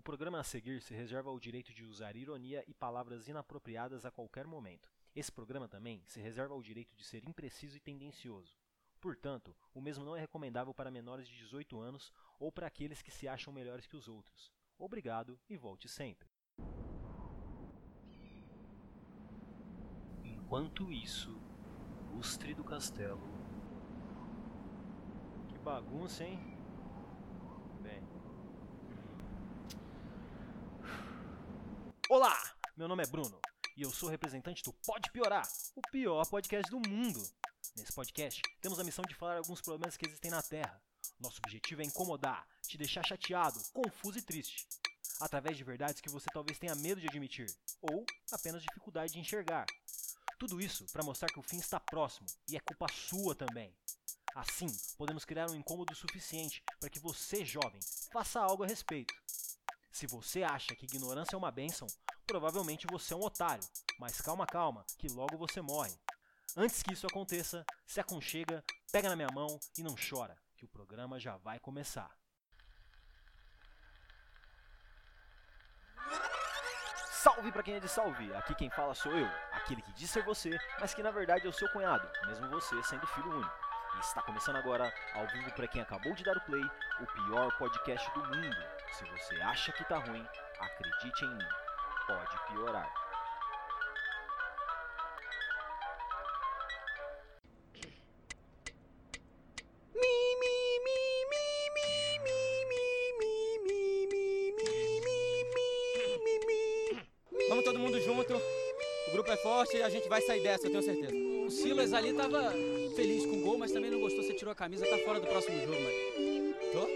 O programa a seguir se reserva o direito de usar ironia e palavras inapropriadas a qualquer momento. Esse programa também se reserva o direito de ser impreciso e tendencioso. Portanto, o mesmo não é recomendável para menores de 18 anos ou para aqueles que se acham melhores que os outros. Obrigado e volte sempre. Enquanto isso, lustre do castelo. Que bagunça, hein? Bem. Olá! Meu nome é Bruno e eu sou representante do Pode Piorar, o pior podcast do mundo. Nesse podcast, temos a missão de falar alguns problemas que existem na Terra. Nosso objetivo é incomodar, te deixar chateado, confuso e triste. Através de verdades que você talvez tenha medo de admitir, ou apenas dificuldade de enxergar. Tudo isso para mostrar que o fim está próximo e é culpa sua também. Assim, podemos criar um incômodo suficiente para que você, jovem, faça algo a respeito. Se você acha que ignorância é uma bênção, provavelmente você é um otário. Mas calma, calma, que logo você morre. Antes que isso aconteça, se aconchega, pega na minha mão e não chora, que o programa já vai começar. Salve para quem é de salve! Aqui quem fala sou eu, aquele que diz ser você, mas que na verdade é o seu cunhado, mesmo você sendo filho único. E está começando agora, ao vivo para quem acabou de dar o play, o pior podcast do mundo. Se você acha que tá ruim, acredite em mim, pode piorar. Vamos todo mundo junto. O grupo é forte e a gente vai sair dessa, eu tenho certeza. O Silas ali tava feliz com o gol, mas também não gostou. Você tirou a camisa, tá fora do próximo jogo, mano. Tô?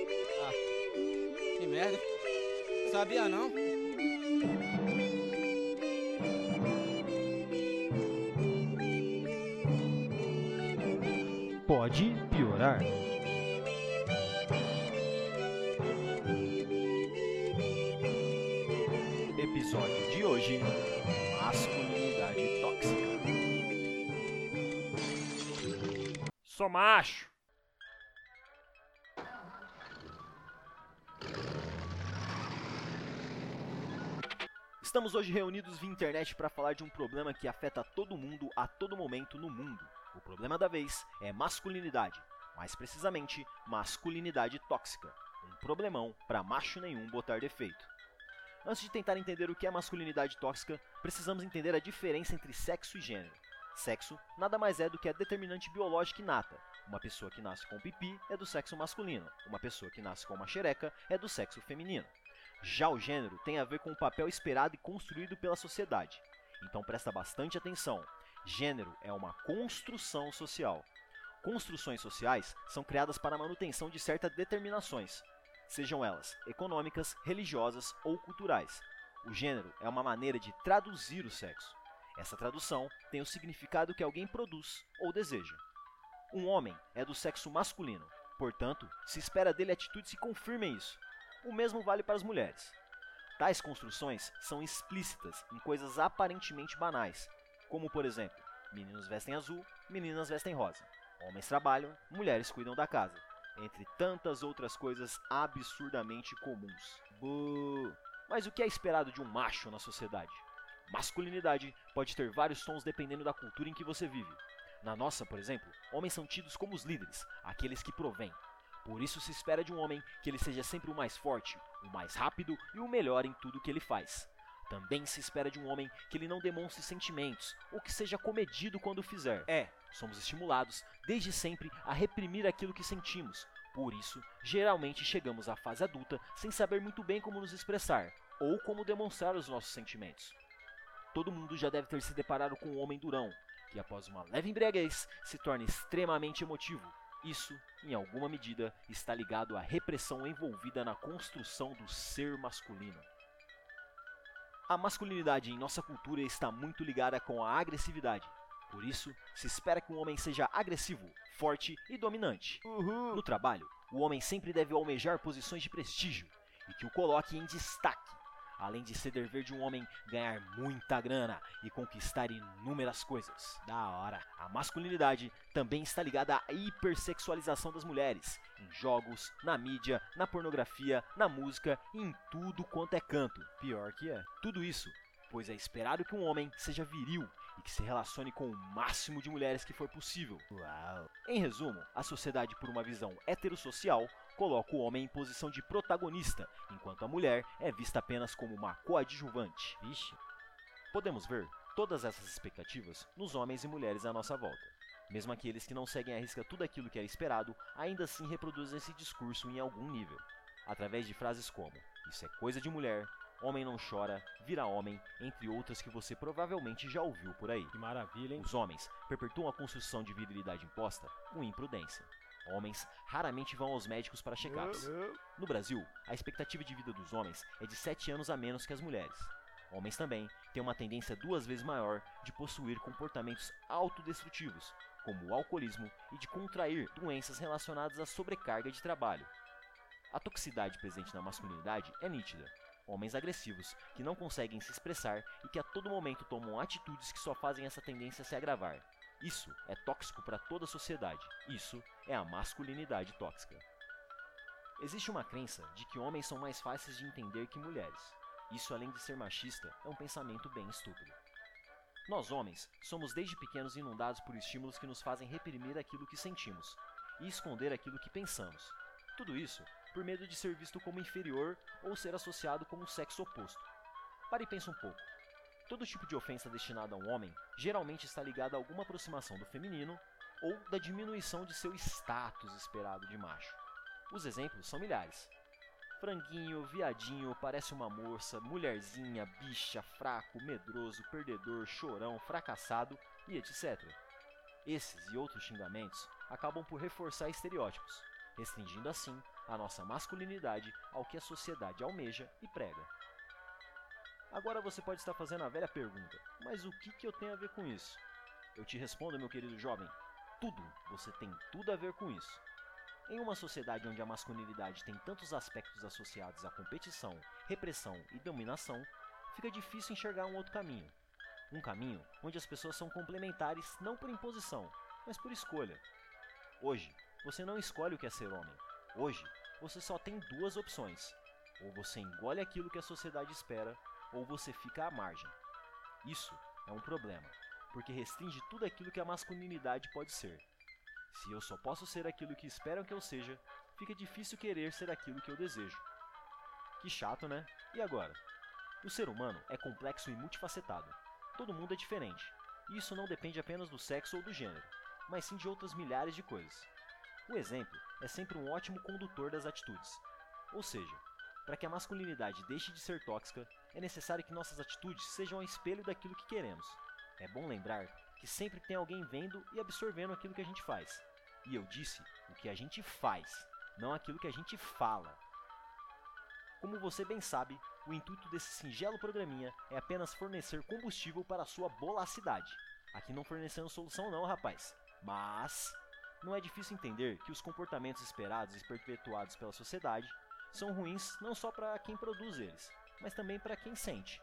Ah, que merda. Sabia não? Pode piorar. Episódio de hoje: Sou macho. Estamos hoje reunidos via internet para falar de um problema que afeta todo mundo a todo momento no mundo. O problema da vez é masculinidade, mais precisamente, masculinidade tóxica. Um problemão para macho nenhum botar defeito. Antes de tentar entender o que é masculinidade tóxica, precisamos entender a diferença entre sexo e gênero. Sexo nada mais é do que a determinante biológica inata. Uma pessoa que nasce com pipi é do sexo masculino, uma pessoa que nasce com uma xereca é do sexo feminino. Já o gênero tem a ver com o papel esperado e construído pela sociedade. Então presta bastante atenção. Gênero é uma construção social. Construções sociais são criadas para a manutenção de certas determinações, sejam elas econômicas, religiosas ou culturais. O gênero é uma maneira de traduzir o sexo. Essa tradução tem o significado que alguém produz ou deseja. Um homem é do sexo masculino, portanto, se espera dele atitudes que confirmem isso. O mesmo vale para as mulheres. Tais construções são explícitas em coisas aparentemente banais, como por exemplo, meninos vestem azul, meninas vestem rosa, homens trabalham, mulheres cuidam da casa, entre tantas outras coisas absurdamente comuns. Buh. Mas o que é esperado de um macho na sociedade? Masculinidade pode ter vários tons dependendo da cultura em que você vive. Na nossa, por exemplo, homens são tidos como os líderes, aqueles que provêm. Por isso se espera de um homem que ele seja sempre o mais forte, o mais rápido e o melhor em tudo que ele faz. Também se espera de um homem que ele não demonstre sentimentos ou que seja comedido quando fizer. É, somos estimulados desde sempre a reprimir aquilo que sentimos. Por isso, geralmente chegamos à fase adulta sem saber muito bem como nos expressar ou como demonstrar os nossos sentimentos. Todo mundo já deve ter se deparado com um homem durão, que após uma leve embriaguez se torna extremamente emotivo. Isso, em alguma medida, está ligado à repressão envolvida na construção do ser masculino. A masculinidade em nossa cultura está muito ligada com a agressividade. Por isso, se espera que um homem seja agressivo, forte e dominante. No trabalho, o homem sempre deve almejar posições de prestígio e que o coloque em destaque. Além de ser dever de um homem ganhar muita grana e conquistar inúmeras coisas. Da hora. A masculinidade também está ligada à hipersexualização das mulheres, em jogos, na mídia, na pornografia, na música e em tudo quanto é canto. Pior que é. Tudo isso, pois é esperado que um homem seja viril e que se relacione com o máximo de mulheres que for possível. Uau. Em resumo, a sociedade, por uma visão heterossocial, coloca o homem em posição de protagonista, enquanto a mulher é vista apenas como uma coadjuvante. Vixe. Podemos ver todas essas expectativas nos homens e mulheres à nossa volta. Mesmo aqueles que não seguem à risca tudo aquilo que era esperado, ainda assim reproduzem esse discurso em algum nível, através de frases como: Isso é coisa de mulher, Homem não chora, vira homem, entre outras que você provavelmente já ouviu por aí. Que maravilha, hein? Os homens perpetuam a construção de virilidade imposta com imprudência. Homens raramente vão aos médicos para check-ups. No Brasil, a expectativa de vida dos homens é de 7 anos a menos que as mulheres. Homens também têm uma tendência duas vezes maior de possuir comportamentos autodestrutivos, como o alcoolismo e de contrair doenças relacionadas à sobrecarga de trabalho. A toxicidade presente na masculinidade é nítida, homens agressivos, que não conseguem se expressar e que a todo momento tomam atitudes que só fazem essa tendência se agravar. Isso é tóxico para toda a sociedade. Isso é a masculinidade tóxica. Existe uma crença de que homens são mais fáceis de entender que mulheres. Isso, além de ser machista, é um pensamento bem estúpido. Nós, homens, somos desde pequenos inundados por estímulos que nos fazem reprimir aquilo que sentimos e esconder aquilo que pensamos. Tudo isso por medo de ser visto como inferior ou ser associado com o sexo oposto. Pare e pense um pouco. Todo tipo de ofensa destinada a um homem geralmente está ligado a alguma aproximação do feminino ou da diminuição de seu status esperado de macho. Os exemplos são milhares. Franguinho, viadinho, parece uma moça, mulherzinha, bicha, fraco, medroso, perdedor, chorão, fracassado e etc. Esses e outros xingamentos acabam por reforçar estereótipos, restringindo assim a nossa masculinidade ao que a sociedade almeja e prega. Agora você pode estar fazendo a velha pergunta: mas o que, que eu tenho a ver com isso? Eu te respondo, meu querido jovem: tudo, você tem tudo a ver com isso. Em uma sociedade onde a masculinidade tem tantos aspectos associados à competição, repressão e dominação, fica difícil enxergar um outro caminho. Um caminho onde as pessoas são complementares não por imposição, mas por escolha. Hoje, você não escolhe o que é ser homem, Hoje, você só tem duas opções: ou você engole aquilo que a sociedade espera, ou você fica à margem. Isso é um problema, porque restringe tudo aquilo que a masculinidade pode ser. Se eu só posso ser aquilo que esperam que eu seja, fica difícil querer ser aquilo que eu desejo. Que chato, né? E agora? O ser humano é complexo e multifacetado. Todo mundo é diferente. E isso não depende apenas do sexo ou do gênero, mas sim de outras milhares de coisas. O exemplo é sempre um ótimo condutor das atitudes. Ou seja, para que a masculinidade deixe de ser tóxica, é necessário que nossas atitudes sejam ao espelho daquilo que queremos. É bom lembrar que sempre tem alguém vendo e absorvendo aquilo que a gente faz. E eu disse o que a gente faz, não aquilo que a gente fala. Como você bem sabe, o intuito desse singelo programinha é apenas fornecer combustível para a sua bolacidade. Aqui não fornecendo solução não, rapaz. Mas não é difícil entender que os comportamentos esperados e perpetuados pela sociedade são ruins não só para quem produz eles, mas também para quem sente.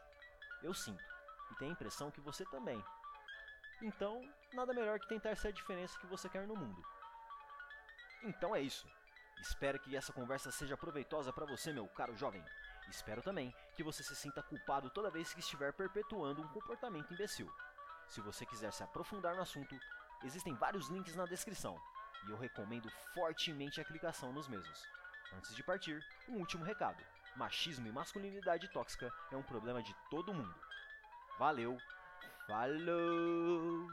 Eu sinto, e tenho a impressão que você também. Então, nada melhor que tentar ser a diferença que você quer no mundo. Então é isso. Espero que essa conversa seja proveitosa para você, meu caro jovem. Espero também que você se sinta culpado toda vez que estiver perpetuando um comportamento imbecil. Se você quiser se aprofundar no assunto, existem vários links na descrição e eu recomendo fortemente a clicação nos mesmos. Antes de partir, um último recado: machismo e masculinidade tóxica é um problema de todo mundo. Valeu, falou!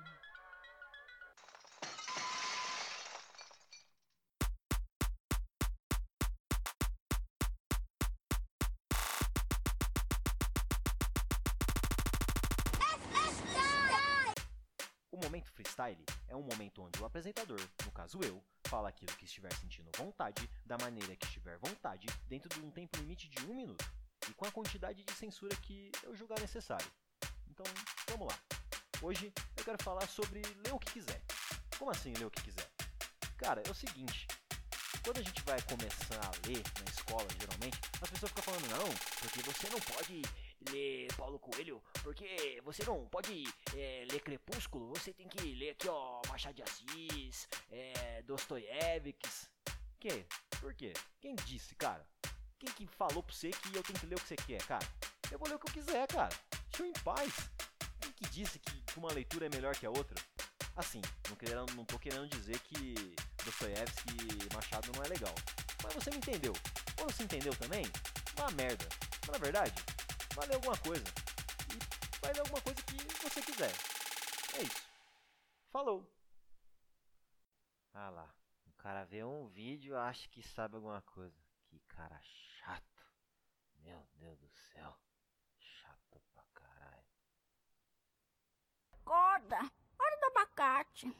momento freestyle é um momento onde o apresentador, no caso eu, fala aquilo que estiver sentindo vontade, da maneira que estiver vontade, dentro de um tempo limite de um minuto, e com a quantidade de censura que eu julgar necessário. Então, vamos lá. Hoje eu quero falar sobre ler o que quiser. Como assim ler o que quiser? Cara, é o seguinte: quando a gente vai começar a ler na escola, geralmente, as pessoas ficam falando, não, porque você não pode ler Paulo Coelho, porque você não pode é, ler Crepúsculo, você tem que ler aqui, ó, Machado de Assis, é, Dostoiévski. Que? Por quê? Quem disse, cara? Quem que falou pra você que eu tenho que ler o que você quer, cara? Eu vou ler o que eu quiser, cara. Deixa eu em paz. Quem que disse que uma leitura é melhor que a outra? Assim, não, querendo, não tô querendo dizer que Dostoiévski e Machado não é legal. Mas você me entendeu. Ou você entendeu também? Uma merda. Mas na verdade, vai ler alguma coisa. E vai ler alguma coisa que você quiser. É isso. Falou! Ah lá. O cara vê um vídeo acha que sabe alguma coisa. Que cara chato. Meu Deus do céu. Chato pra caralho. Acorda! Hora do abacate!